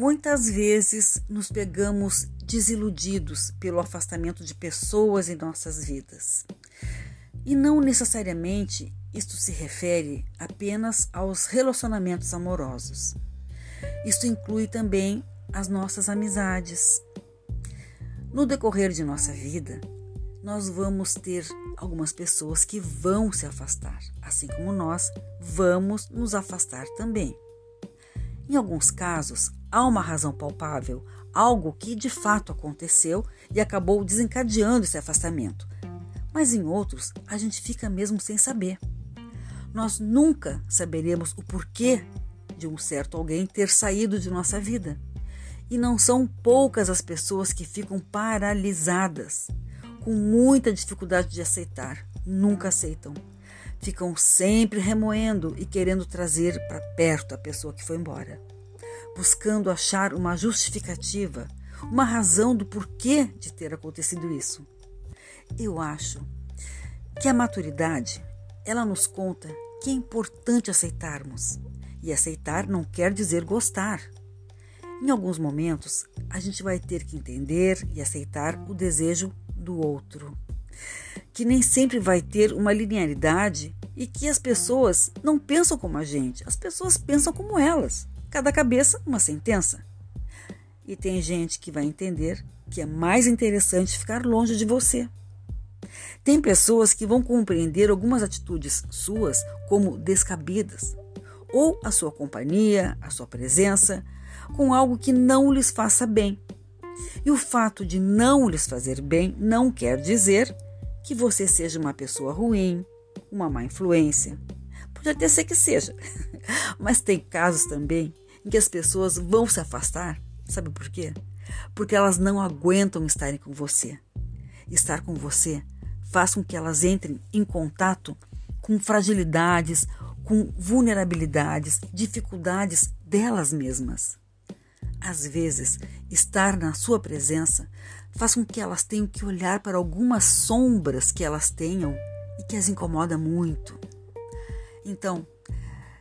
Muitas vezes nos pegamos desiludidos pelo afastamento de pessoas em nossas vidas. E não necessariamente isto se refere apenas aos relacionamentos amorosos. Isto inclui também as nossas amizades. No decorrer de nossa vida, nós vamos ter algumas pessoas que vão se afastar, assim como nós vamos nos afastar também. Em alguns casos, há uma razão palpável, algo que de fato aconteceu e acabou desencadeando esse afastamento. Mas em outros, a gente fica mesmo sem saber. Nós nunca saberemos o porquê de um certo alguém ter saído de nossa vida. E não são poucas as pessoas que ficam paralisadas, com muita dificuldade de aceitar, nunca aceitam ficam sempre remoendo e querendo trazer para perto a pessoa que foi embora, buscando achar uma justificativa, uma razão do porquê de ter acontecido isso. Eu acho que a maturidade, ela nos conta que é importante aceitarmos. E aceitar não quer dizer gostar. Em alguns momentos, a gente vai ter que entender e aceitar o desejo do outro que nem sempre vai ter uma linearidade e que as pessoas não pensam como a gente, as pessoas pensam como elas. Cada cabeça, uma sentença. E tem gente que vai entender que é mais interessante ficar longe de você. Tem pessoas que vão compreender algumas atitudes suas como descabidas, ou a sua companhia, a sua presença, com algo que não lhes faça bem. E o fato de não lhes fazer bem não quer dizer que você seja uma pessoa ruim, uma má influência. Pode até ser que seja, mas tem casos também em que as pessoas vão se afastar. Sabe por quê? Porque elas não aguentam estarem com você. Estar com você faz com que elas entrem em contato com fragilidades, com vulnerabilidades, dificuldades delas mesmas. Às vezes, estar na sua presença faz com que elas tenham que olhar para algumas sombras que elas tenham e que as incomoda muito. Então,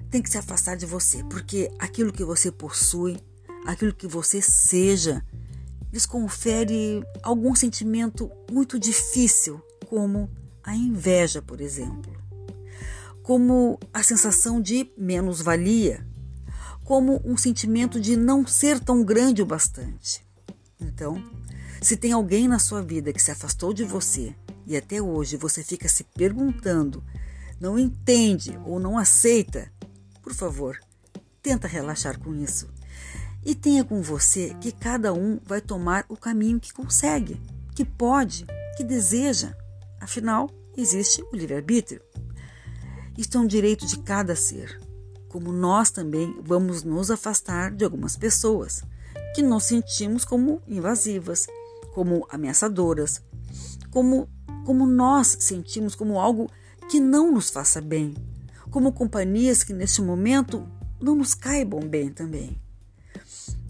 tem que se afastar de você, porque aquilo que você possui, aquilo que você seja, lhes confere algum sentimento muito difícil, como a inveja, por exemplo, como a sensação de menos-valia, como um sentimento de não ser tão grande o bastante. Então, se tem alguém na sua vida que se afastou de você e até hoje você fica se perguntando, não entende ou não aceita, por favor, tenta relaxar com isso. E tenha com você que cada um vai tomar o caminho que consegue, que pode, que deseja. Afinal, existe o livre-arbítrio. Isto é um direito de cada ser, como nós também vamos nos afastar de algumas pessoas que nós sentimos como invasivas, como ameaçadoras, como, como nós sentimos como algo que não nos faça bem, como companhias que neste momento não nos caibam bem também.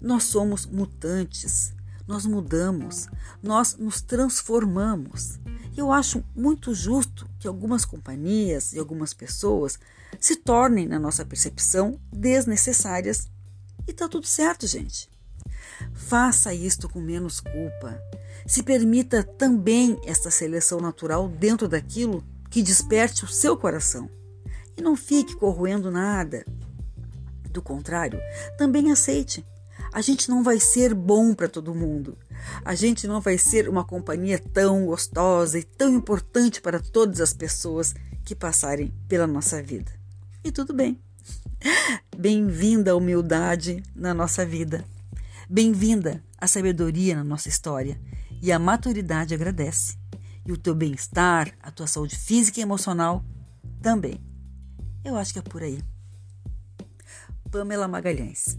Nós somos mutantes, nós mudamos, nós nos transformamos. Eu acho muito justo que algumas companhias e algumas pessoas se tornem, na nossa percepção, desnecessárias. E tá tudo certo, gente. Faça isto com menos culpa. Se permita também esta seleção natural dentro daquilo que desperte o seu coração. E não fique corroendo nada. Do contrário, também aceite. A gente não vai ser bom para todo mundo. A gente não vai ser uma companhia tão gostosa e tão importante para todas as pessoas que passarem pela nossa vida. E tudo bem. Bem-vinda a humildade na nossa vida. Bem-vinda a sabedoria na nossa história e a maturidade agradece. E o teu bem-estar, a tua saúde física e emocional também. Eu acho que é por aí. Pamela Magalhães.